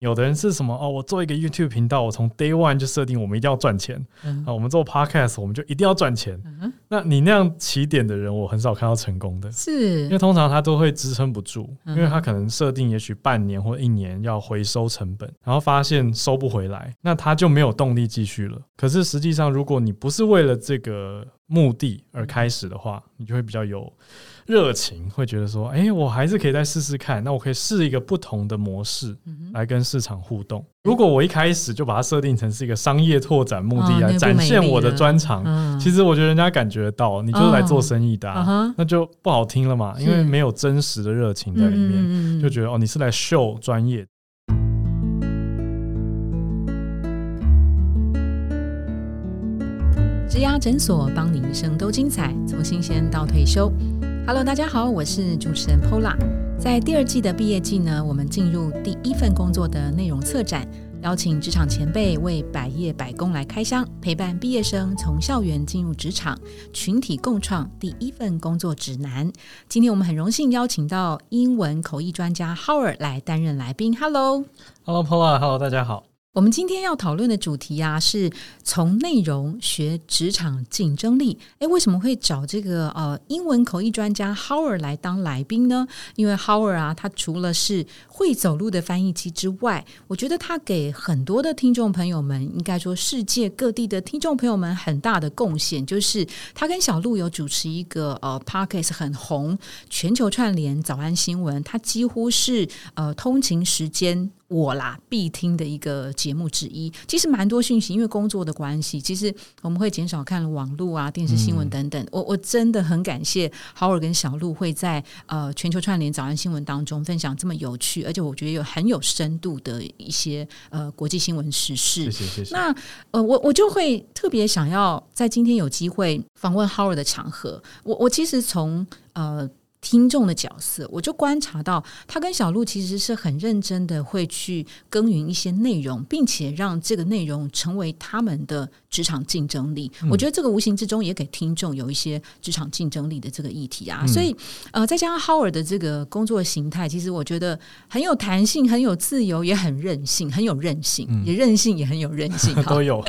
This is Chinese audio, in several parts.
有的人是什么哦，我做一个 YouTube 频道，我从 Day One 就设定我们一定要赚钱啊。我们做 Podcast，我们就一定要赚钱。那你那样起点的人，我很少看到成功的，是因为通常他都会支撑不住，因为他可能设定也许半年或一年要回收成本，然后发现收不回来，那他就没有动力继续了。可是实际上，如果你不是为了这个目的而开始的话，你就会比较有。热情会觉得说，哎，我还是可以再试试看。那我可以试一个不同的模式来跟市场互动。如果我一开始就把它设定成是一个商业拓展目的来展现我的专长，其实我觉得人家感觉到你就是来做生意的，那就不好听了嘛。因为没有真实的热情在里面，就觉得哦，你是来秀专业。植牙诊所，帮你一生都精彩，从新鲜到退休。Hello，大家好，我是主持人 Pola。在第二季的毕业季呢，我们进入第一份工作的内容策展，邀请职场前辈为百业百工来开箱，陪伴毕业生从校园进入职场，群体共创第一份工作指南。今天我们很荣幸邀请到英文口译专家 Howard 来担任来宾。Hello，Hello Pola，Hello，大家好。我们今天要讨论的主题啊，是从内容学职场竞争力。诶，为什么会找这个呃英文口译专家 Howard 来当来宾呢？因为 Howard 啊，他除了是会走路的翻译机之外，我觉得他给很多的听众朋友们，应该说世界各地的听众朋友们很大的贡献，就是他跟小鹿有主持一个呃 Podcast 很红全球串联早安新闻，他几乎是呃通勤时间。我啦必听的一个节目之一，其实蛮多讯息，因为工作的关系，其实我们会减少看网络啊、电视新闻等等。我我真的很感谢豪尔跟小鹿会在呃全球串联早安新闻当中分享这么有趣，而且我觉得有很有深度的一些呃国际新闻时事。谢谢谢谢。那呃我我就会特别想要在今天有机会访问豪尔的场合，我我其实从呃。听众的角色，我就观察到他跟小鹿其实是很认真的，会去耕耘一些内容，并且让这个内容成为他们的职场竞争力。我觉得这个无形之中也给听众有一些职场竞争力的这个议题啊。所以，呃，再加上 Howard 的这个工作形态，其实我觉得很有弹性，很有自由，也很任性，很有韧性，也任性，也很有韧性，都有。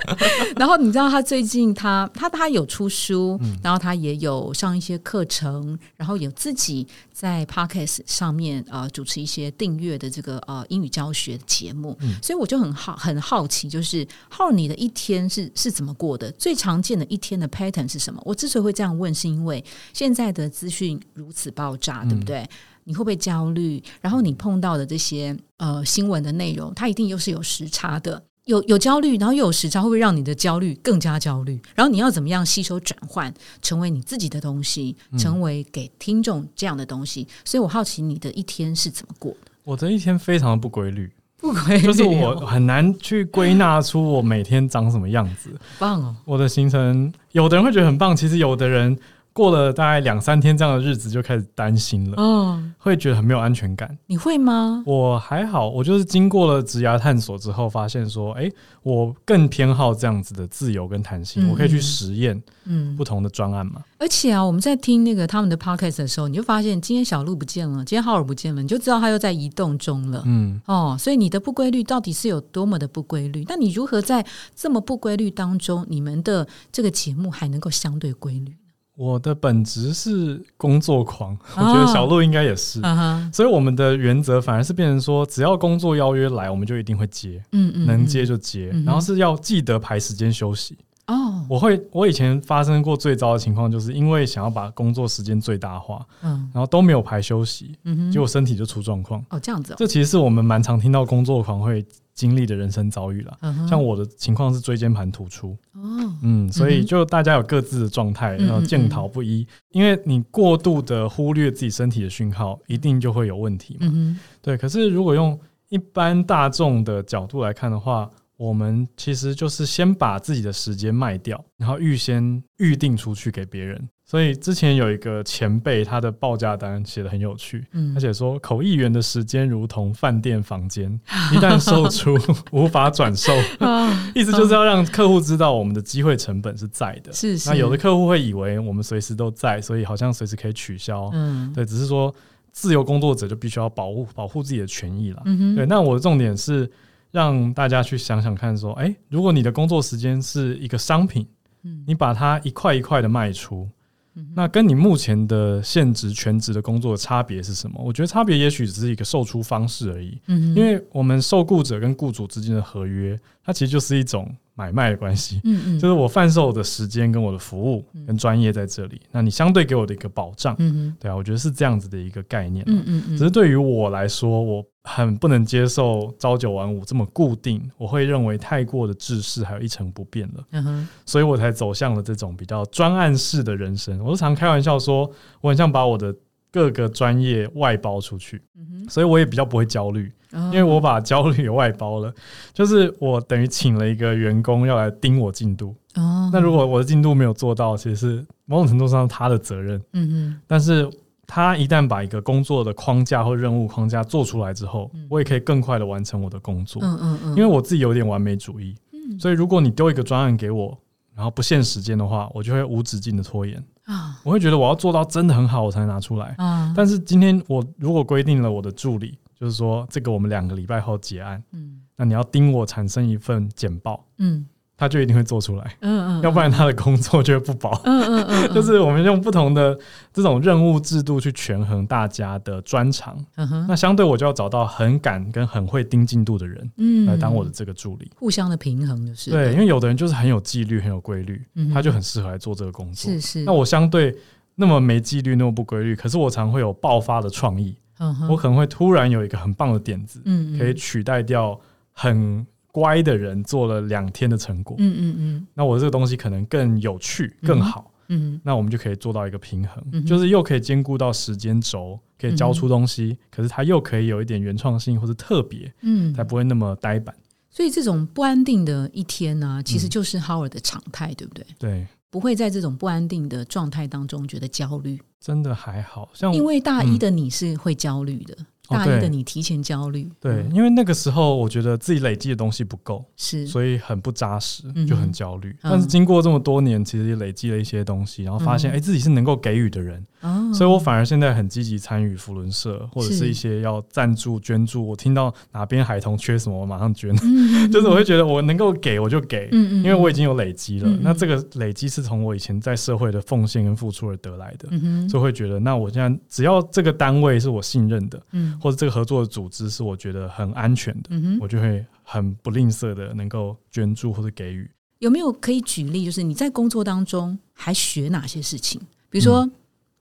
然后你知道他最近他他他有出书，然后他也有上一些课程，然后有自己。己在 Podcast 上面呃主持一些订阅的这个呃英语教学节目，所以我就很好很好奇，就是浩你的一天是是怎么过的？最常见的一天的 pattern 是什么？我之所以会这样问，是因为现在的资讯如此爆炸，对不对？你会不会焦虑？然后你碰到的这些呃新闻的内容，它一定又是有时差的。有有焦虑，然后又有时差，会不会让你的焦虑更加焦虑？然后你要怎么样吸收转换，成为你自己的东西，成为给听众这样的东西？所以我好奇你的一天是怎么过的？我的一天非常的不规律，不规律，就是我很难去归纳出我每天长什么样子。棒哦！我的行程，有的人会觉得很棒，其实有的人。过了大概两三天这样的日子，就开始担心了，嗯，会觉得很没有安全感。你会吗？我还好，我就是经过了职涯探索之后，发现说，哎，我更偏好这样子的自由跟弹性，我可以去实验，嗯，不同的专案嘛。而且啊，我们在听那个他们的 podcast 的时候，你就发现今天小鹿不见了，今天浩尔不见了，你就知道他又在移动中了，嗯，哦，所以你的不规律到底是有多么的不规律？那你如何在这么不规律当中，你们的这个节目还能够相对规律？我的本职是工作狂，我觉得小鹿应该也是，所以我们的原则反而是变成说，只要工作邀约来，我们就一定会接，嗯嗯，能接就接，然后是要记得排时间休息。哦，我会，我以前发生过最糟的情况，就是因为想要把工作时间最大化，嗯，然后都没有排休息，嗯哼，结果身体就出状况。哦，这样子，这其实是我们蛮常听到工作狂会。经历的人生遭遇了，像我的情况是椎间盘突出，哦，嗯，所以就大家有各自的状态，然后见逃不一，因为你过度的忽略自己身体的讯号，一定就会有问题嘛，对。可是如果用一般大众的角度来看的话，我们其实就是先把自己的时间卖掉，然后预先预定出去给别人。所以之前有一个前辈，他的报价单写的很有趣，而且说口译员的时间如同饭店房间，一旦售出无法转售，意思就是要让客户知道我们的机会成本是在的。是，那有的客户会以为我们随时都在，所以好像随时可以取消。嗯，对，只是说自由工作者就必须要保护保护自己的权益了。嗯对，那我的重点是让大家去想想看，说，哎，如果你的工作时间是一个商品，嗯，你把它一块一块的卖出。那跟你目前的现职全职的工作差别是什么？我觉得差别也许只是一个售出方式而已。嗯，因为我们受雇者跟雇主之间的合约，它其实就是一种买卖的关系。嗯嗯，就是我贩售的时间跟我的服务跟专业在这里，那你相对给我的一个保障。嗯嗯，对啊，我觉得是这样子的一个概念。嗯嗯嗯，只是对于我来说，我。很不能接受朝九晚五这么固定，我会认为太过的制式，还有一成不变了。嗯哼，所以我才走向了这种比较专案式的人生。我都常开玩笑说，我很像把我的各个专业外包出去。所以我也比较不会焦虑，因为我把焦虑也外包了。就是我等于请了一个员工要来盯我进度。哦，那如果我的进度没有做到，其实是某种程度上他的责任。但是。他一旦把一个工作的框架或任务框架做出来之后，我也可以更快的完成我的工作。嗯嗯嗯，因为我自己有点完美主义，所以如果你丢一个专案给我，然后不限时间的话，我就会无止境的拖延啊。我会觉得我要做到真的很好，我才拿出来啊。但是今天我如果规定了我的助理，就是说这个我们两个礼拜后结案，嗯，那你要盯我产生一份简报，嗯。他就一定会做出来，嗯嗯，要不然他的工作就会不保，嗯嗯嗯，就是我们用不同的这种任务制度去权衡大家的专长，嗯哼，那相对我就要找到很敢跟很会盯进度的人，嗯，来当我的这个助理，互相的平衡就是，对，因为有的人就是很有纪律、很有规律，他就很适合来做这个工作，是是。那我相对那么没纪律、那么不规律，可是我常会有爆发的创意，嗯哼，我可能会突然有一个很棒的点子，嗯，可以取代掉很。乖的人做了两天的成果，嗯嗯嗯，那我这个东西可能更有趣、更好，嗯，那我们就可以做到一个平衡，就是又可以兼顾到时间轴，可以交出东西，可是它又可以有一点原创性或者特别，嗯，才不会那么呆板。所以这种不安定的一天呢，其实就是 Howard 的常态，对不对？对，不会在这种不安定的状态当中觉得焦虑，真的还好像因为大一的你是会焦虑的。大一的你提前焦虑，对，因为那个时候我觉得自己累积的东西不够，是，所以很不扎实，就很焦虑。但是经过这么多年，其实也累积了一些东西，然后发现，哎，自己是能够给予的人，所以我反而现在很积极参与福伦社，或者是一些要赞助捐助。我听到哪边孩童缺什么，我马上捐，就是我会觉得我能够给我就给，因为我已经有累积了。那这个累积是从我以前在社会的奉献跟付出而得来的，所以会觉得，那我现在只要这个单位是我信任的，嗯。或者这个合作的组织是我觉得很安全的，我就会很不吝啬的能够捐助或者给予。有没有可以举例？就是你在工作当中还学哪些事情？比如说，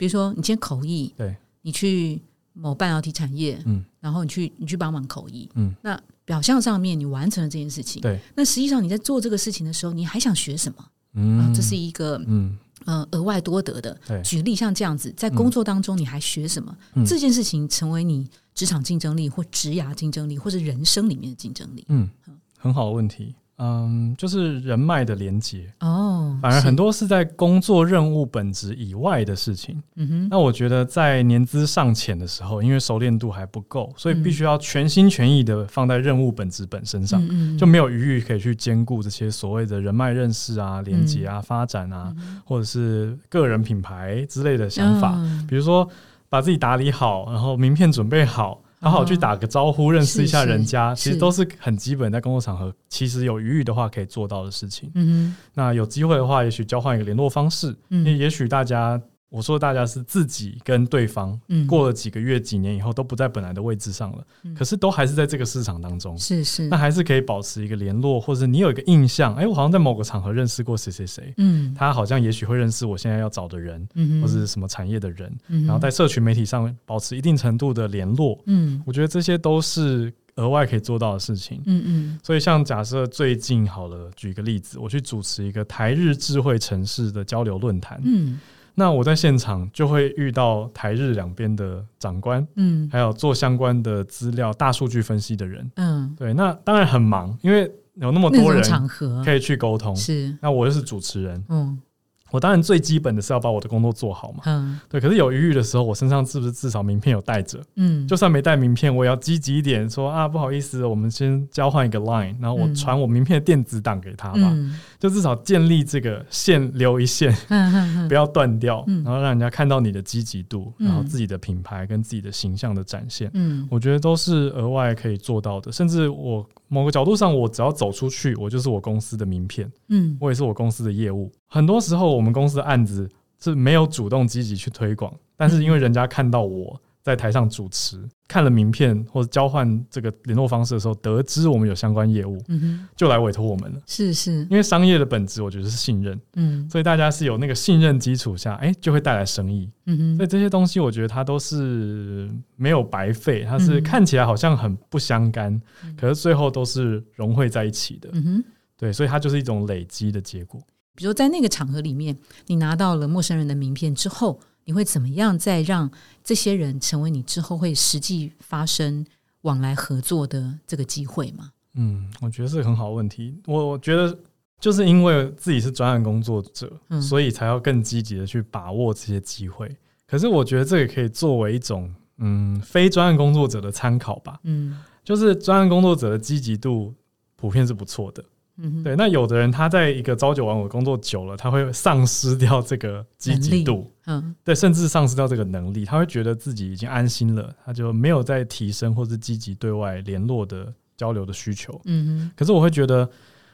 比如说你今天口译，对，你去某半导体产业，嗯，然后你去你去帮忙口译，嗯，那表象上面你完成了这件事情，对，那实际上你在做这个事情的时候，你还想学什么？嗯，这是一个嗯。呃，额外多得的，举例像这样子，在工作当中你还学什么？这件事情成为你职场竞争力或职涯竞争力，或者人生里面的竞争力。嗯，很好的问题。嗯，就是人脉的连接哦，反而很多是在工作任务本质以外的事情。嗯哼，那我觉得在年资尚浅的时候，因为熟练度还不够，所以必须要全心全意的放在任务本质本身上，就没有余裕可以去兼顾这些所谓的人脉认识啊、连接啊、发展啊，或者是个人品牌之类的想法。比如说，把自己打理好，然后名片准备好。好好去打个招呼，认识一下人家，其实都是很基本，在工作场合，其实有余裕的话可以做到的事情。嗯，那有机会的话，也许交换一个联络方式，嗯，也许大家。我说大家是自己跟对方，过了几个月、几年以后都不在本来的位置上了，可是都还是在这个市场当中，是是，那还是可以保持一个联络，或者你有一个印象，哎，我好像在某个场合认识过谁谁谁，嗯，他好像也许会认识我现在要找的人，嗯，或者是什么产业的人，然后在社群媒体上保持一定程度的联络，嗯，我觉得这些都是额外可以做到的事情，嗯嗯，所以像假设最近好了，举一个例子，我去主持一个台日智慧城市的交流论坛，嗯。那我在现场就会遇到台日两边的长官，嗯，还有做相关的资料、大数据分析的人，嗯，对。那当然很忙，因为有那么多人可以去沟通。是，那我又是主持人，嗯，我当然最基本的是要把我的工作做好嘛。嗯，对。可是有余裕的时候，我身上是不是至少名片有带着？嗯，就算没带名片，我也要积极一点，说啊，不好意思，我们先交换一个 line，然后我传我名片的电子档给他吧。就至少建立这个线留一线，不要断掉，然后让人家看到你的积极度，然后自己的品牌跟自己的形象的展现。嗯，我觉得都是额外可以做到的。甚至我某个角度上，我只要走出去，我就是我公司的名片。嗯，我也是我公司的业务。很多时候，我们公司的案子是没有主动积极去推广，但是因为人家看到我在台上主持，看了名片或者交换这个联络方式的时候，得知我们有相关业务，就来委托我们了。是是，因为商业的本质，我觉得是信任。嗯，所以大家是有那个信任基础下，哎，就会带来生意。嗯哼，所以这些东西，我觉得它都是没有白费，它是看起来好像很不相干，可是最后都是融汇在一起的。嗯哼，对，所以它就是一种累积的结果。比如在那个场合里面，你拿到了陌生人的名片之后，你会怎么样再让这些人成为你之后会实际发生往来合作的这个机会吗？嗯，我觉得是很好问题。我我觉得就是因为自己是专案工作者，所以才要更积极的去把握这些机会。可是我觉得这也可以作为一种嗯非专案工作者的参考吧。嗯，就是专案工作者的积极度普遍是不错的。嗯，对，那有的人他在一个朝九晚五工作久了，他会丧失掉这个积极度，嗯，对，甚至丧失掉这个能力，他会觉得自己已经安心了，他就没有再提升或是积极对外联络的交流的需求。嗯哼，可是我会觉得，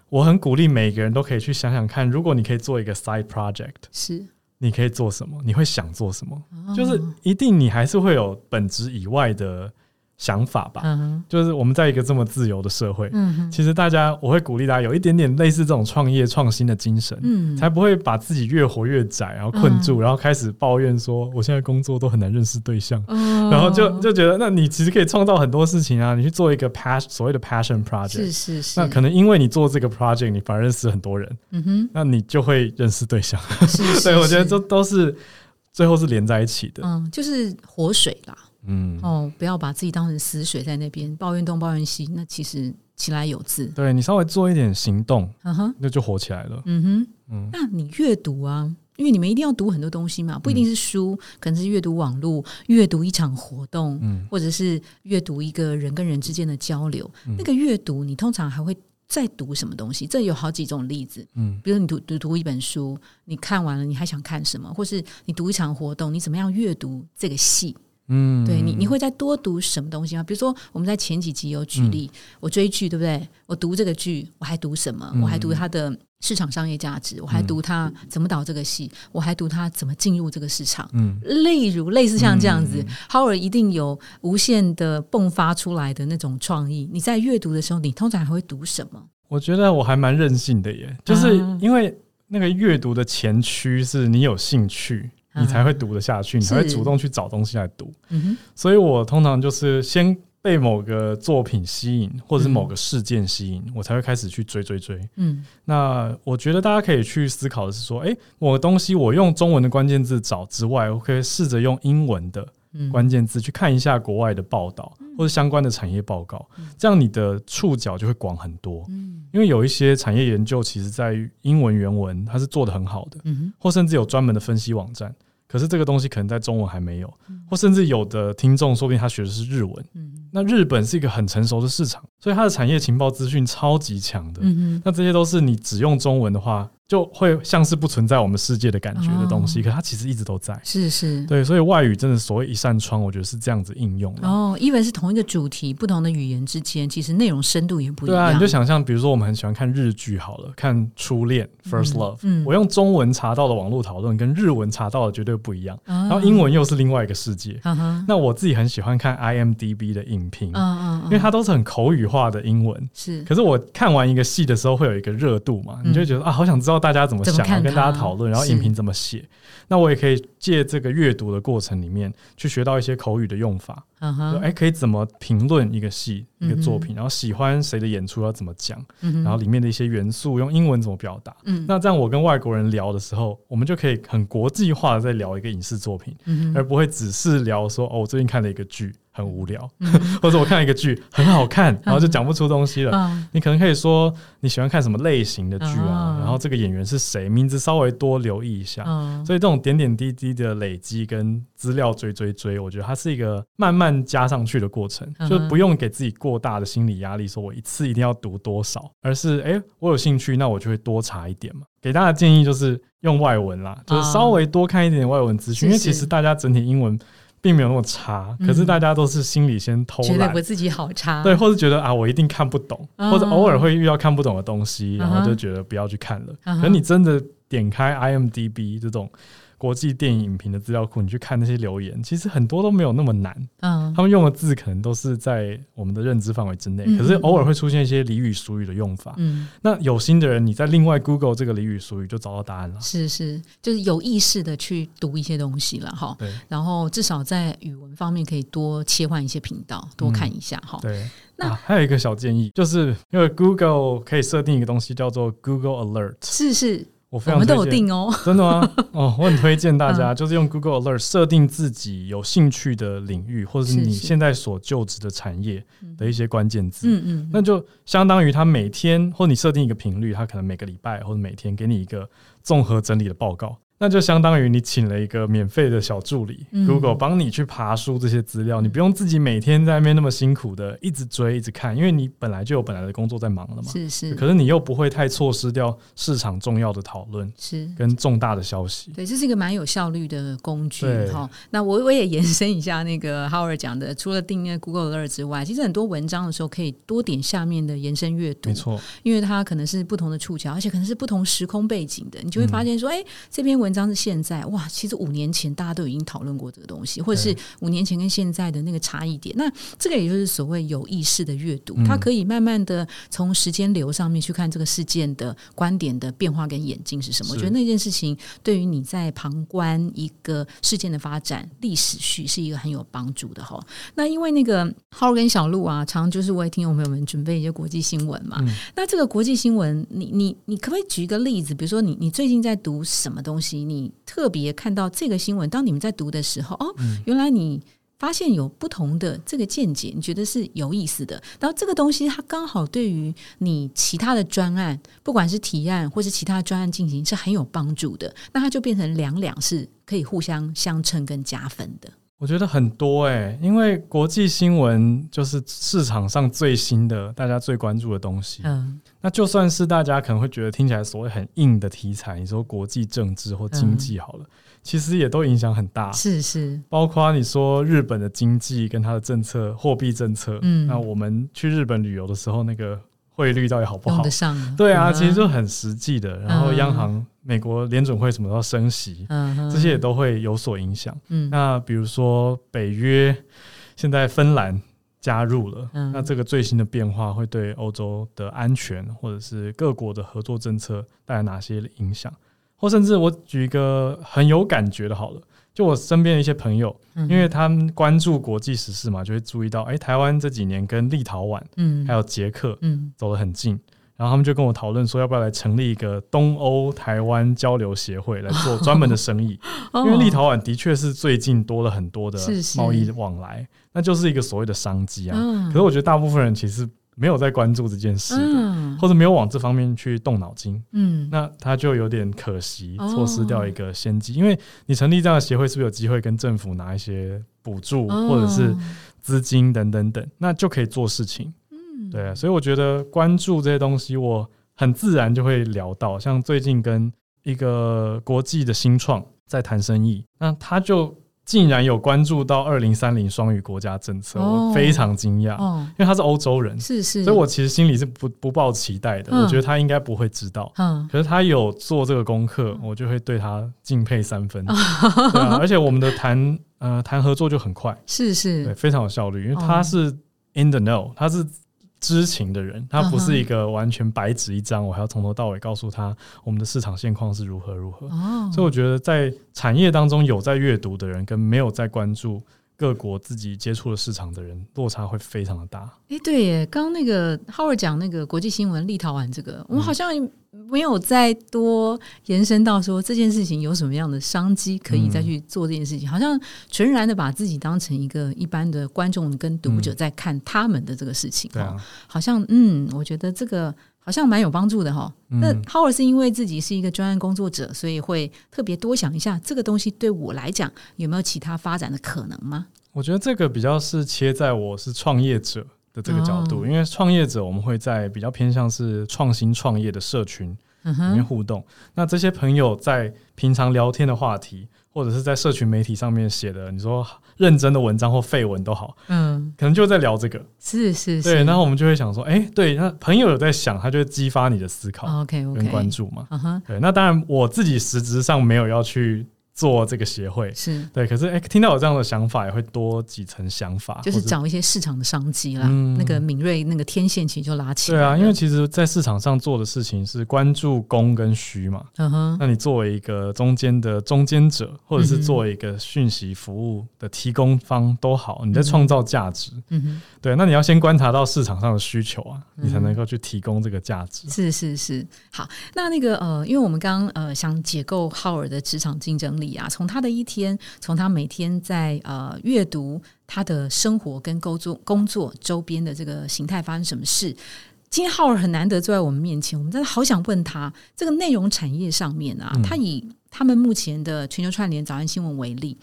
我很鼓励每个人都可以去想想看，如果你可以做一个 side project，是，你可以做什么？你会想做什么？就是一定你还是会有本职以外的。想法吧，就是我们在一个这么自由的社会，其实大家我会鼓励大家有一点点类似这种创业创新的精神，嗯。才不会把自己越活越窄，然后困住，然后开始抱怨说我现在工作都很难认识对象，然后就就觉得那你其实可以创造很多事情啊，你去做一个 passion 所谓的 passion project，是是是，那可能因为你做这个 project，你反而认识很多人，嗯哼，那你就会认识对象，所以 我觉得这都是最后是连在一起的，嗯，就是活水啦。嗯哦，不要把自己当成死水在那边抱怨东抱怨西，那其实起来有字。对你稍微做一点行动，嗯哼，那就火起来了。嗯哼，嗯，那你阅读啊，因为你们一定要读很多东西嘛，不一定是书，可能是阅读网络，阅读一场活动，嗯，或者是阅读一个人跟人之间的交流。那个阅读，你通常还会再读什么东西？这有好几种例子，嗯，比如你读读读一本书，你看完了，你还想看什么？或是你读一场活动，你怎么样阅读这个戏？嗯，对你，你会再多读什么东西吗？比如说，我们在前几集有举例，我追剧，对不对？我读这个剧，我还读什么？我还读它的市场商业价值，我还读它怎么导这个戏，我还读它怎么进入这个市场。嗯，例如类似像这样子，Howard 一定有无限的迸发出来的那种创意。你在阅读的时候，你通常还会读什么？我觉得我还蛮任性的耶，就是因为那个阅读的前驱是你有兴趣。你才会读得下去，你才会主动去找东西来读。所以，我通常就是先被某个作品吸引，或者是某个事件吸引，我才会开始去追追追。嗯，那我觉得大家可以去思考的是说，哎，某个东西我用中文的关键字找之外，我可以试着用英文的关键字去看一下国外的报道或者相关的产业报告，这样你的触角就会广很多。嗯，因为有一些产业研究，其实在英文原文它是做的很好的，嗯或甚至有专门的分析网站。可是这个东西可能在中文还没有，或甚至有的听众说不定他学的是日文。那日本是一个很成熟的市场，所以它的产业情报资讯超级强的。那这些都是你只用中文的话。就会像是不存在我们世界的感觉的东西，可它其实一直都在。是是，对，所以外语真的所谓一扇窗，我觉得是这样子应用。哦，因为是同一个主题，不同的语言之间，其实内容深度也不一样。对啊，你就想象，比如说我们很喜欢看日剧，好了，看初恋 （First Love），我用中文查到的网络讨论跟日文查到的绝对不一样，然后英文又是另外一个世界。那我自己很喜欢看 IMDB 的影评，因为它都是很口语化的英文。是，可是我看完一个戏的时候，会有一个热度嘛，你就觉得啊，好想知道大家怎么想。跟大家讨论，然后影评怎么写，那我也可以借这个阅读的过程里面去学到一些口语的用法。嗯哼，哎，可以怎么评论一个戏、一个作品？然后喜欢谁的演出要怎么讲？然后里面的一些元素用英文怎么表达？嗯，那这样我跟外国人聊的时候，我们就可以很国际化的在聊一个影视作品，而不会只是聊说哦，我最近看了一个剧。很无聊，或者我看一个剧很好看，然后就讲不出东西了。你可能可以说你喜欢看什么类型的剧啊，然后这个演员是谁，名字稍微多留意一下。所以这种点点滴滴的累积跟资料追追追，我觉得它是一个慢慢加上去的过程，就不用给自己过大的心理压力，说我一次一定要读多少，而是哎，我有兴趣，那我就会多查一点嘛。给大家建议就是用外文啦，就是稍微多看一点外文资讯，因为其实大家整体英文。并没有那么差，可是大家都是心里先偷懒，觉得我自己好差，对，或是觉得啊，我一定看不懂，或者偶尔会遇到看不懂的东西，然后就觉得不要去看了。可你真的点开 IMDB 这种。国际电影影评的资料库，你去看那些留言，其实很多都没有那么难。嗯，他们用的字可能都是在我们的认知范围之内，可是偶尔会出现一些俚语俗语的用法。嗯，那有心的人，你在另外 Google 这个俚语俗语就找到答案了。是是，就是有意识的去读一些东西了哈。对，然后至少在语文方面可以多切换一些频道，多看一下哈。对，那还有一个小建议，就是因为 Google 可以设定一个东西叫做 Google Alert。是是。我非常都有定哦，真的吗？哦，我很推荐大家，就是用 Google Alert 设定自己有兴趣的领域，或者是你现在所就职的产业的一些关键字。嗯嗯，那就相当于他每天，或你设定一个频率，他可能每个礼拜或者每天给你一个综合整理的报告。那就相当于你请了一个免费的小助理，Google 帮你去爬书这些资料，你不用自己每天在那边那么辛苦的一直追一直看，因为你本来就有本来的工作在忙了嘛。是是。可是你又不会太错失掉市场重要的讨论，是跟重大的消息。对，这是一个蛮有效率的工具哈。那我我也延伸一下那个 Howard 讲的，除了订阅 Google Alert 之外，其实很多文章的时候可以多点下面的延伸阅读。没错，因为它可能是不同的触角，而且可能是不同时空背景的，你就会发现说，哎，这篇文章是现在。哇，其实五年前大家都已经讨论过这个东西，或者是五年前跟现在的那个差异点。那这个也就是所谓有意识的阅读，它可以慢慢的从时间流上面去看这个事件的观点的变化跟演进是什么。我觉得那件事情对于你在旁观一个事件的发展历史序是一个很有帮助的哈。那因为那个浩跟小鹿啊，常就是我也听众朋友们准备一些国际新闻嘛。那这个国际新闻，你你你可不可以举一个例子？比如说你你最近在读什么东西？你特别。别看到这个新闻，当你们在读的时候，哦，原来你发现有不同的这个见解，你觉得是有意思的。然后这个东西它刚好对于你其他的专案，不管是提案或是其他专案进行是很有帮助的。那它就变成两两是可以互相相称跟加分的。我觉得很多哎，因为国际新闻就是市场上最新的、大家最关注的东西。嗯，那就算是大家可能会觉得听起来所谓很硬的题材，你说国际政治或经济好了，其实也都影响很大。是是，包括你说日本的经济跟它的政策、货币政策。嗯，那我们去日本旅游的时候，那个。汇率到底好不好？对啊，其实就很实际的。然后央行、美国联准会什么时候升息，这些也都会有所影响。那比如说北约，现在芬兰加入了，那这个最新的变化会对欧洲的安全或者是各国的合作政策带来哪些影响？或甚至我举一个很有感觉的，好了。就我身边的一些朋友，因为他们关注国际时事嘛，就会注意到，哎，台湾这几年跟立陶宛，嗯，还有捷克，嗯，走得很近。然后他们就跟我讨论说，要不要来成立一个东欧台湾交流协会来做 专门的生意？因为立陶宛的确是最近多了很多的贸易往来，那就是一个所谓的商机啊。可是我觉得大部分人其实。没有在关注这件事的，或者没有往这方面去动脑筋，嗯，那他就有点可惜，错失掉一个先机。因为你成立这样的协会，是不是有机会跟政府拿一些补助或者是资金等等等，那就可以做事情。嗯，对，啊所以我觉得关注这些东西，我很自然就会聊到，像最近跟一个国际的新创在谈生意，那他就。竟然有关注到二零三零双语国家政策，我非常惊讶，因为他是欧洲人，是是，所以我其实心里是不不抱期待的，我觉得他应该不会知道，嗯，可是他有做这个功课，我就会对他敬佩三分，对啊，而且我们的谈呃谈合作就很快，是是，对，非常有效率，因为他是 in the know，他是。知情的人，他不是一个完全白纸一张，我还要从头到尾告诉他我们的市场现况是如何如何。所以我觉得在产业当中有在阅读的人，跟没有在关注各国自己接触的市场的人，落差会非常的大。哎，对耶，刚刚那个浩尔讲那个国际新闻，立陶宛这个，我们好像没有再多延伸到说这件事情有什么样的商机可以再去做这件事情，好像全然的把自己当成一个一般的观众跟读者在看他们的这个事情哈，好像嗯，我觉得这个好像蛮有帮助的哈。那 Howard 是因为自己是一个专案工作者，所以会特别多想一下这个东西对我来讲有没有其他发展的可能吗？我觉得这个比较是切在我是创业者。的这个角度，因为创业者我们会在比较偏向是创新创业的社群里面互动。那这些朋友在平常聊天的话题，或者是在社群媒体上面写的，你说认真的文章或废文都好，嗯，可能就在聊这个，是是，对。然后我们就会想说，哎，对，那朋友有在想，他就会激发你的思考，OK，跟关注嘛。对，那当然我自己实质上没有要去。做这个协会是对，可是哎，听到有这样的想法，也会多几层想法，就是找一些市场的商机啦。那个敏锐那个天线其实就拉起来。对啊，因为其实，在市场上做的事情是关注供跟需嘛。嗯哼，那你作为一个中间的中间者，或者是作为一个讯息服务的提供方都好，你在创造价值。嗯哼，对，那你要先观察到市场上的需求啊，你才能够去提供这个价值。是是是，好，那那个呃，因为我们刚刚呃想解构浩尔的职场竞争力。啊，从他的一天，从他每天在呃阅读他的生活跟工作工作周边的这个形态发生什么事，今天浩尔很难得坐在我们面前，我们真的好想问他，这个内容产业上面啊，他以他们目前的全球串联早安新闻为例，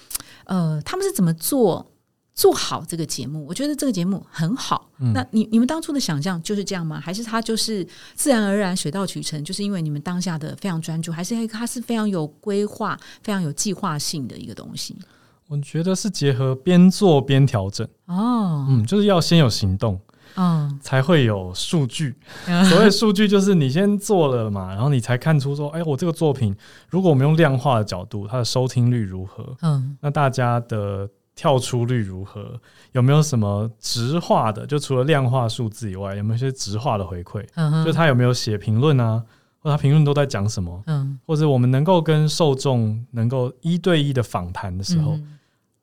呃，他们是怎么做？做好这个节目，我觉得这个节目很好。那你你们当初的想象就是这样吗？还是它就是自然而然、水到渠成？就是因为你们当下的非常专注，还是它是非常有规划、非常有计划性的一个东西？我觉得是结合边做边调整哦。嗯，就是要先有行动，嗯，才会有数据。所谓数据，就是你先做了嘛，然后你才看出说，哎，我这个作品，如果我们用量化的角度，它的收听率如何？嗯，那大家的。跳出率如何？有没有什么直化的？就除了量化数字以外，有没有一些直化的回馈？嗯就他有没有写评论啊？或他评论都在讲什么？嗯，或者我们能够跟受众能够一对一的访谈的时候，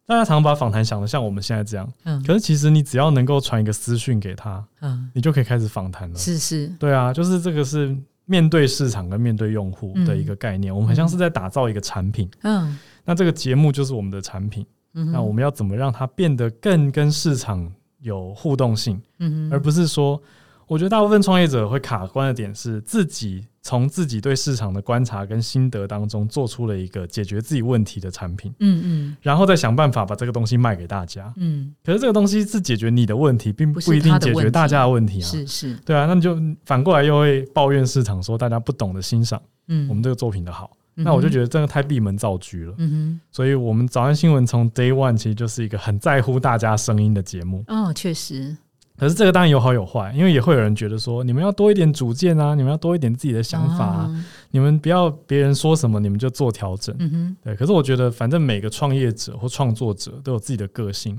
大家常把访谈想的像我们现在这样。嗯，可是其实你只要能够传一个私讯给他，嗯，你就可以开始访谈了。是是，对啊，就是这个是面对市场跟面对用户的一个概念。我们很像是在打造一个产品。嗯，那这个节目就是我们的产品。那我们要怎么让它变得更跟市场有互动性？嗯而不是说，我觉得大部分创业者会卡关的点是自己从自己对市场的观察跟心得当中做出了一个解决自己问题的产品，嗯嗯，然后再想办法把这个东西卖给大家，嗯。可是这个东西是解决你的问题，并不一定解决大家的问题啊，是是，对啊，那你就反过来又会抱怨市场，说大家不懂得欣赏，嗯，我们这个作品的好。那我就觉得真的太闭门造车了，嗯哼，所以我们早安新闻从 day one 其实就是一个很在乎大家声音的节目。哦，确实。可是这个当然有好有坏，因为也会有人觉得说，你们要多一点主见啊，你们要多一点自己的想法啊，你们不要别人说什么你们就做调整。嗯哼，对。可是我觉得，反正每个创业者或创作者都有自己的个性。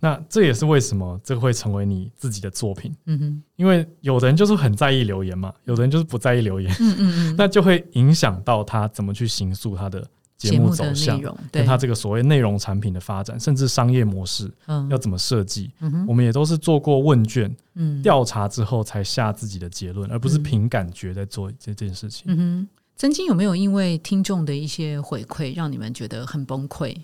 那这也是为什么这个会成为你自己的作品，嗯哼，因为有的人就是很在意留言嘛，有的人就是不在意留言，嗯嗯嗯，那就会影响到他怎么去形塑他的节目走向，跟他这个所谓内容产品的发展，甚至商业模式，嗯，要怎么设计，我们也都是做过问卷，嗯，调查之后才下自己的结论，而不是凭感觉在做这件事情。嗯哼，曾经有没有因为听众的一些回馈，让你们觉得很崩溃？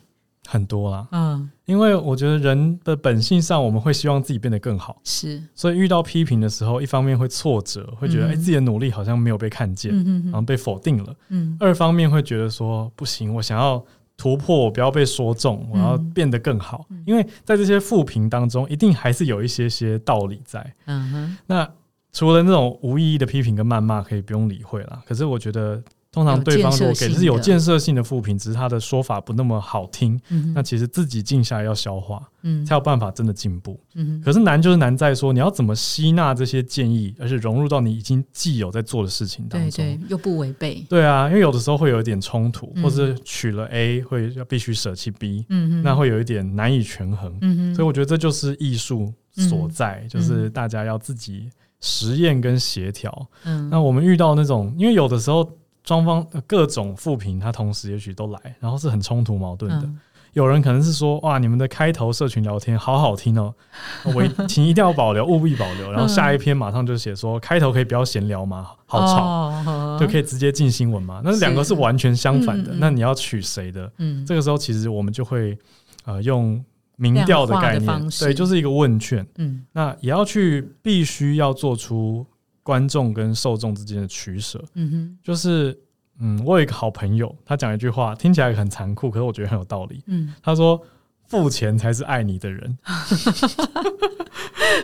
很多啦，嗯，因为我觉得人的本性上，我们会希望自己变得更好，是，所以遇到批评的时候，一方面会挫折，会觉得哎，自己的努力好像没有被看见，嗯然后被否定了，嗯，二方面会觉得说不行，我想要突破，我不要被说中，我要变得更好，因为在这些负评当中，一定还是有一些些道理在，嗯哼，那除了那种无意义的批评跟谩骂，可以不用理会了，可是我觉得。通常对方如果给的是有建设性的负评，只是他的说法不那么好听，那其实自己静下来要消化，才有办法真的进步。可是难就是难在说你要怎么吸纳这些建议，而且融入到你已经既有在做的事情当中，对对，又不违背。对啊，因为有的时候会有一点冲突，或者取了 A 会要必须舍弃 B，那会有一点难以权衡。所以我觉得这就是艺术所在，就是大家要自己实验跟协调。那我们遇到那种，因为有的时候。双方各种负评，他同时也许都来，然后是很冲突矛盾的。有人可能是说，哇，你们的开头社群聊天好好听哦，我请一定要保留，务必保留。然后下一篇马上就写说，开头可以不要闲聊吗？好吵，就可以直接进新闻吗？那两个是完全相反的。那你要取谁的？嗯，这个时候其实我们就会呃用民调的概念，对，就是一个问卷。嗯，那也要去必须要做出观众跟受众之间的取舍。嗯哼，就是。嗯，我有一个好朋友，他讲一句话，听起来很残酷，可是我觉得很有道理。嗯，他说：“付钱才是爱你的人。”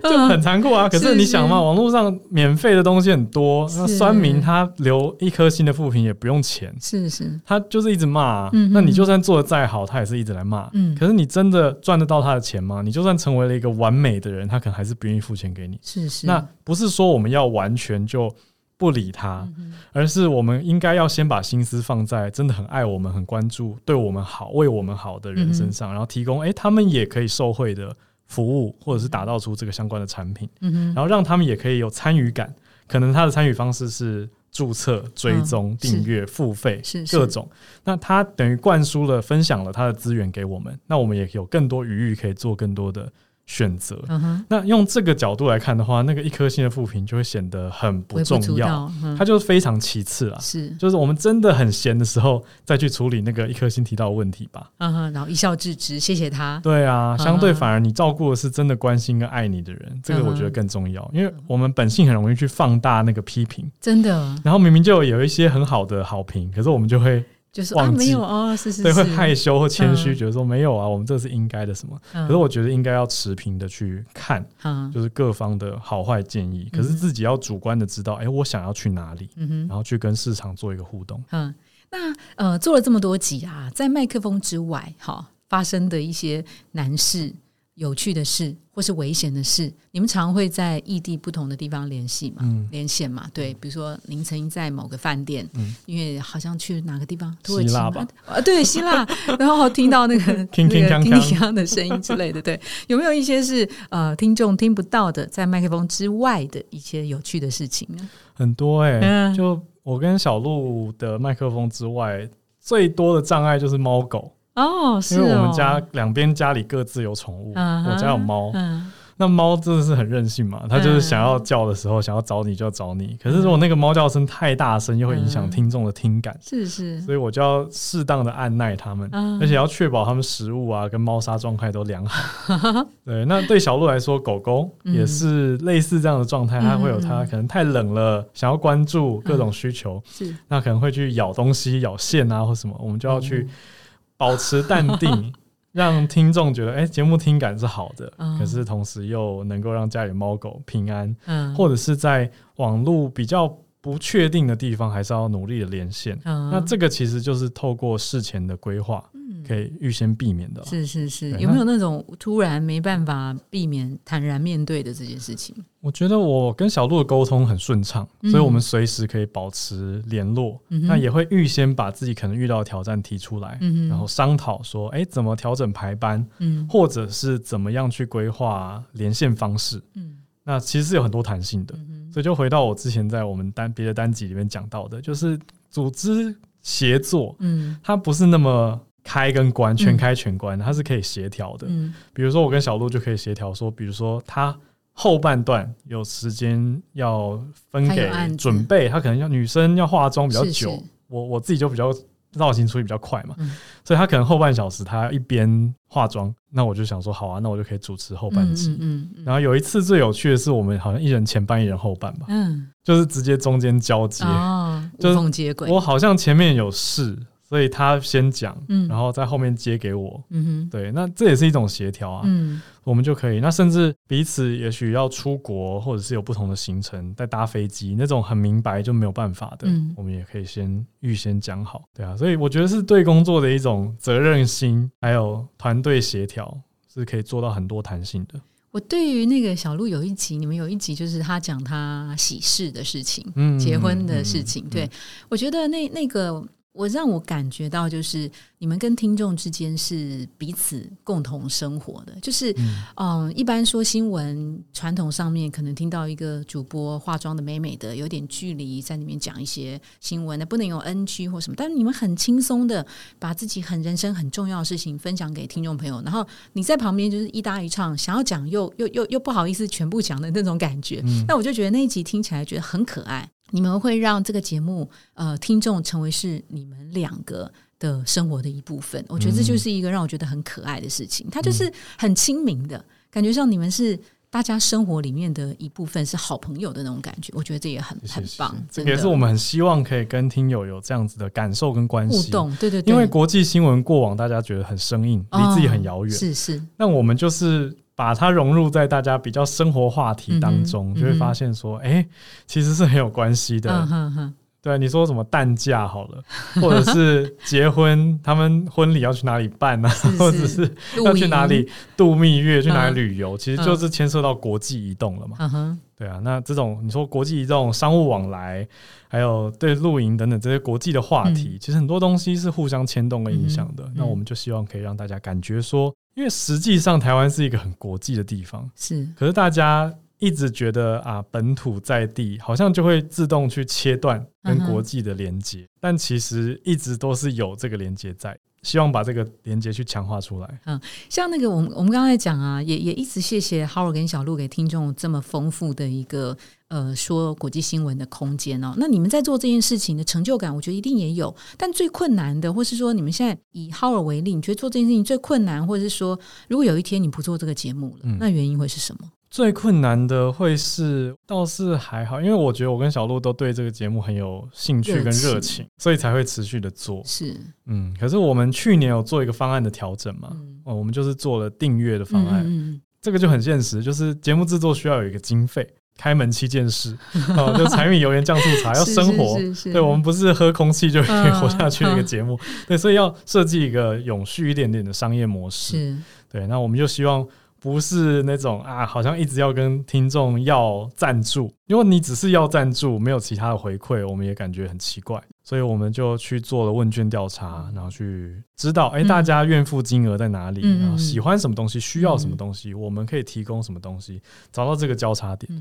就很残酷啊！可是你想嘛，网络上免费的东西很多，那酸民他留一颗心的负评也不用钱，是是，他就是一直骂。嗯，那你就算做的再好，他也是一直来骂。嗯，可是你真的赚得到他的钱吗？你就算成为了一个完美的人，他可能还是不愿意付钱给你。是是，那不是说我们要完全就。不理他，而是我们应该要先把心思放在真的很爱我们、很关注、对我们好、为我们好的人身上，然后提供哎他们也可以受惠的服务，或者是打造出这个相关的产品，然后让他们也可以有参与感。可能他的参与方式是注册、追踪、订阅、付费，各种。那他等于灌输了、分享了他的资源给我们，那我们也有更多余裕可以做更多的。选择，那用这个角度来看的话，那个一颗星的负评就会显得很不重要，它就是非常其次啊。是，就是我们真的很闲的时候，再去处理那个一颗星提到的问题吧。嗯哼，然后一笑置之，谢谢他。对啊，相对反而你照顾的是真的关心跟爱你的人，这个我觉得更重要。因为我们本性很容易去放大那个批评，真的。然后明明就有一些很好的好评，可是我们就会。就是啊，没有哦，是是，对，会害羞或谦虚，觉得说没有啊，我们这是应该的什么？可是我觉得应该要持平的去看，就是各方的好坏建议。可是自己要主观的知道，哎，我想要去哪里，然后去跟市场做一个互动。嗯，那呃，做了这么多集啊，在麦克风之外，哈，发生的一些难事。有趣的事或是危险的事，你们常会在异地不同的地方联系嘛？连线嘛？对，比如说您曾经在某个饭店，因为好像去哪个地方，土耳其吧？啊，对，希腊，然后听到那个 听听听听的声音之类的，对，有没有一些是呃听众听不到的，在麦克风之外的一些有趣的事情呢？很多哎，就我跟小鹿的麦克风之外，最多的障碍就是猫狗。哦，因为我们家两边家里各自有宠物，我家有猫，那猫真的是很任性嘛，它就是想要叫的时候，想要找你就要找你。可是如果那个猫叫声太大声，又会影响听众的听感，是是，所以我就要适当的按耐它们，而且要确保它们食物啊跟猫砂状态都良好。对，那对小鹿来说，狗狗也是类似这样的状态，它会有它可能太冷了，想要关注各种需求，是。那可能会去咬东西、咬线啊或什么，我们就要去。保持淡定，让听众觉得哎，节目听感是好的，可是同时又能够让家里猫狗平安，嗯，或者是在网络比较不确定的地方，还是要努力的连线。那这个其实就是透过事前的规划。可以预先避免的，是是是，有没有那种突然没办法避免坦然面对的这件事情？我觉得我跟小鹿的沟通很顺畅，所以我们随时可以保持联络。那也会预先把自己可能遇到的挑战提出来，然后商讨说，哎，怎么调整排班，嗯，或者是怎么样去规划连线方式，嗯，那其实是有很多弹性的。所以就回到我之前在我们单别的单集里面讲到的，就是组织协作，嗯，它不是那么。开跟关，全开全关，它是可以协调的。嗯，比如说我跟小鹿就可以协调说，比如说他后半段有时间要分给准备，他可能要女生要化妆比较久，我我自己就比较造型处理比较快嘛，所以他可能后半小时他一边化妆，那我就想说好啊，那我就可以主持后半集。嗯，然后有一次最有趣的是，我们好像一人前半，一人后半吧，嗯，就是直接中间交接，无缝接轨。我好像前面有事。所以他先讲，嗯然后在后面接给我。嗯哼，对，那这也是一种协调啊。嗯，我们就可以，那甚至彼此也许要出国，或者是有不同的行程，在搭飞机那种很明白就没有办法的，我们也可以先预先讲好。对啊，所以我觉得是对工作的一种责任心，还有团队协调，是可以做到很多弹性的。我对于那个小鹿有一集，你们有一集就是他讲他喜事的事情，嗯，结婚的事情。对我觉得那那个。我让我感觉到，就是你们跟听众之间是彼此共同生活的。就是，嗯，一般说新闻传统上面，可能听到一个主播化妆的美美的，有点距离，在里面讲一些新闻，那不能有 NG 或什么。但是你们很轻松的把自己很人生很重要的事情分享给听众朋友，然后你在旁边就是一搭一唱，想要讲又又又又不好意思全部讲的那种感觉。那我就觉得那一集听起来觉得很可爱。你们会让这个节目，呃，听众成为是你们两个的生活的一部分。我觉得这就是一个让我觉得很可爱的事情。它就是很亲民的感觉，像你们是大家生活里面的一部分，是好朋友的那种感觉。我觉得这也很很棒。这也是我们很希望可以跟听友有这样子的感受跟关系互动。对对，因为国际新闻过往大家觉得很生硬，离自己很遥远。是是，那我们就是。把它融入在大家比较生活话题当中，就会发现说，哎，其实是很有关系的。对，你说什么蛋价好了，或者是结婚，他们婚礼要去哪里办呢？或者是要去哪里度蜜月，去哪里旅游，其实就是牵涉到国际移动了嘛。对啊，那这种你说国际移动、商务往来，还有对露营等等这些国际的话题，其实很多东西是互相牵动跟影响的。那我们就希望可以让大家感觉说。因为实际上台湾是一个很国际的地方，是。可是大家一直觉得啊，本土在地好像就会自动去切断跟国际的连接，但其实一直都是有这个连接在。希望把这个连接去强化出来。嗯，像那个我们我们刚才讲啊，也也一直谢谢 Howard 跟小鹿给听众这么丰富的一个呃说国际新闻的空间哦。那你们在做这件事情的成就感，我觉得一定也有。但最困难的，或是说你们现在以 Howard 为例，你觉得做这件事情最困难，或者是说如果有一天你不做这个节目了，那原因会是什么？最困难的会是，倒是还好，因为我觉得我跟小鹿都对这个节目很有兴趣跟热情，所以才会持续的做。是，嗯，可是我们去年有做一个方案的调整嘛？哦，我们就是做了订阅的方案，这个就很现实，就是节目制作需要有一个经费，开门七件事，哦，就柴米油盐酱醋茶要生活，对我们不是喝空气就可以活下去的一个节目，对，所以要设计一个永续一点点的商业模式。对，那我们就希望。不是那种啊，好像一直要跟听众要赞助，因为你只是要赞助，没有其他的回馈，我们也感觉很奇怪，所以我们就去做了问卷调查，然后去知道，哎，大家愿付金额在哪里，然后喜欢什么东西，需要什么东西，我们可以提供什么东西，找到这个交叉点。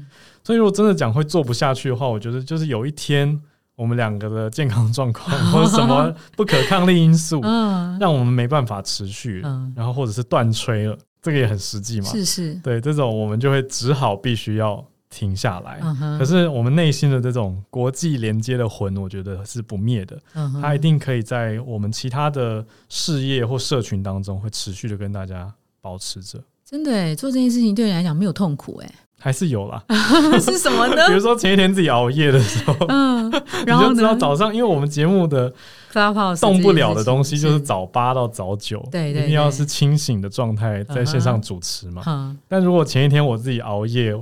所以，如果真的讲会做不下去的话，我觉得就是有一天我们两个的健康状况或者什么不可抗力因素，让我们没办法持续，然后或者是断吹了。这个也很实际嘛，是是，对这种我们就会只好必须要停下来。可是我们内心的这种国际连接的魂，我觉得是不灭的，它一定可以在我们其他的事业或社群当中会持续的跟大家保持着。真的，做这件事情对你来讲没有痛苦哎。还是有啦，是什么呢？比如说前一天自己熬夜的时候，嗯，然后知道早上，因为我们节目的动不了的东西就是早八到早九，对，一定要是清醒的状态在线上主持嘛。但如果前一天我自己熬夜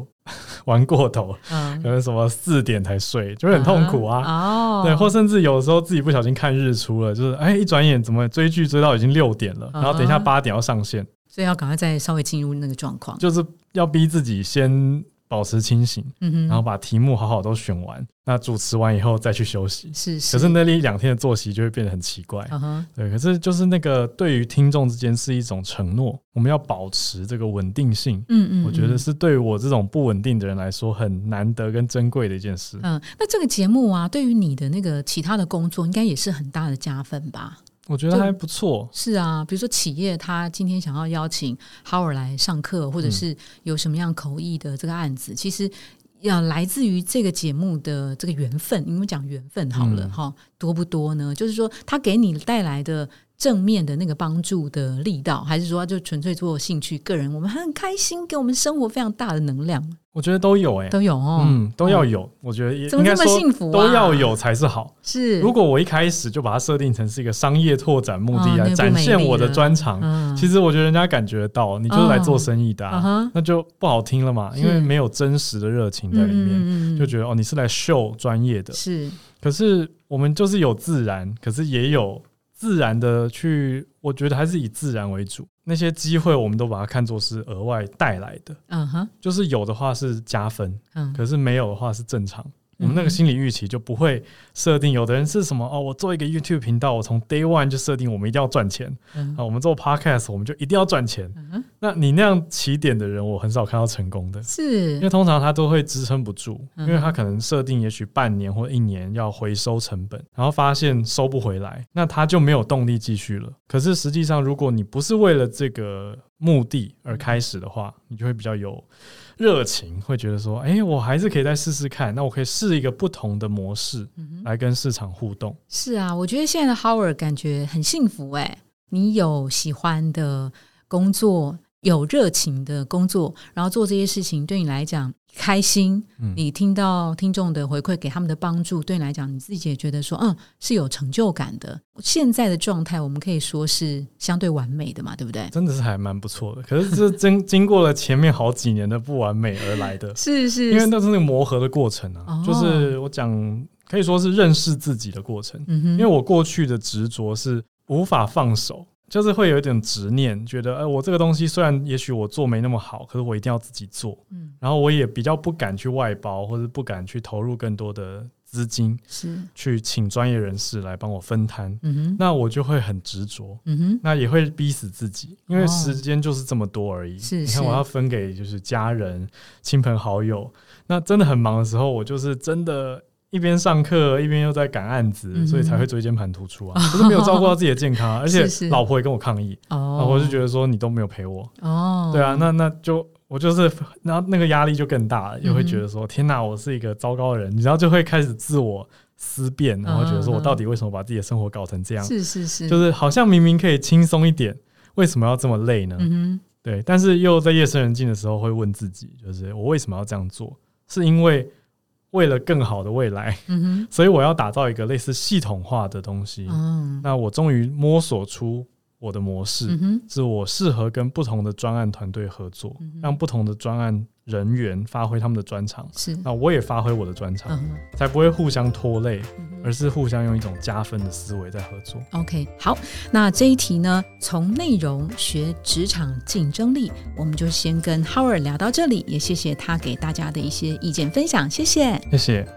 玩过头，可能什么四点才睡，就会很痛苦啊。哦，对，或甚至有时候自己不小心看日出了，就是哎，一转眼怎么追剧追到已经六点了，然后等一下八点要上线。所以要赶快再稍微进入那个状况，就是要逼自己先保持清醒，嗯哼，然后把题目好好都选完，那主持完以后再去休息。是，是可是那一两天的作息就会变得很奇怪。嗯哼，对，可是就是那个对于听众之间是一种承诺，我们要保持这个稳定性。嗯嗯，我觉得是对于我这种不稳定的人来说很难得跟珍贵的一件事。嗯，那这个节目啊，对于你的那个其他的工作，应该也是很大的加分吧？我觉得还不错。是啊，比如说企业他今天想要邀请 Howard 来上课，或者是有什么样口译的这个案子，其实要来自于这个节目的这个缘分。你们讲缘分好了哈，多不多呢？就是说，他给你带来的。正面的那个帮助的力道，还是说就纯粹做兴趣个人？我们很开心，给我们生活非常大的能量。我觉得都有哎，都有哦，嗯，都要有。我觉得怎么这么幸福？都要有才是好。是，如果我一开始就把它设定成是一个商业拓展目的来展现我的专长，其实我觉得人家感觉到你就是来做生意的啊，那就不好听了嘛。因为没有真实的热情在里面，就觉得哦，你是来秀专业的。是，可是我们就是有自然，可是也有。自然的去，我觉得还是以自然为主。那些机会，我们都把它看作是额外带来的。嗯哼，就是有的话是加分，嗯，可是没有的话是正常。我们那个心理预期就不会设定。有的人是什么哦，我做一个 YouTube 频道，我从 Day One 就设定我们一定要赚钱啊。我们做 Podcast，我们就一定要赚钱。那你那样起点的人，我很少看到成功的，是因为通常他都会支撑不住，因为他可能设定也许半年或一年要回收成本，然后发现收不回来，那他就没有动力继续了。可是实际上，如果你不是为了这个目的而开始的话，你就会比较有。热情会觉得说，哎，我还是可以再试试看。那我可以试一个不同的模式来跟市场互动。是啊，我觉得现在的 Howard 感觉很幸福哎，你有喜欢的工作。有热情的工作，然后做这些事情，对你来讲开心。你听到听众的回馈，给他们的帮助，对你来讲，你自己也觉得说，嗯，是有成就感的。现在的状态，我们可以说是相对完美的嘛，对不对？真的是还蛮不错的。可是这经经过了前面好几年的不完美而来的，是是，因为那是那个磨合的过程啊。就是我讲，可以说是认识自己的过程。因为我过去的执着是无法放手。就是会有一点执念，觉得，哎，我这个东西虽然也许我做没那么好，可是我一定要自己做。嗯，然后我也比较不敢去外包，或者不敢去投入更多的资金，是去请专业人士来帮我分摊。嗯哼，那我就会很执着。嗯哼，那也会逼死自己，因为时间就是这么多而已。是，你看我要分给就是家人、亲朋好友，那真的很忙的时候，我就是真的。一边上课一边又在赶案子，所以才会椎间盘突出啊！不是没有照顾到自己的健康，而且老婆也跟我抗议，老婆就觉得说你都没有陪我。哦，对啊，那那就我就是，然后那个压力就更大了，也会觉得说天哪，我是一个糟糕的人，你知道就会开始自我思辨，然后觉得说我到底为什么把自己的生活搞成这样？是是是，就是好像明明可以轻松一点，为什么要这么累呢？嗯对，但是又在夜深人静的时候会问自己，就是我为什么要这样做？是因为。为了更好的未来，所以我要打造一个类似系统化的东西。那我终于摸索出我的模式，是我适合跟不同的专案团队合作，让不同的专案。人员发挥他们的专长，是那我也发挥我的专长，才不会互相拖累，而是互相用一种加分的思维在合作。OK，好，那这一题呢，从内容学职场竞争力，我们就先跟 Howard 聊到这里，也谢谢他给大家的一些意见分享，谢谢，谢谢。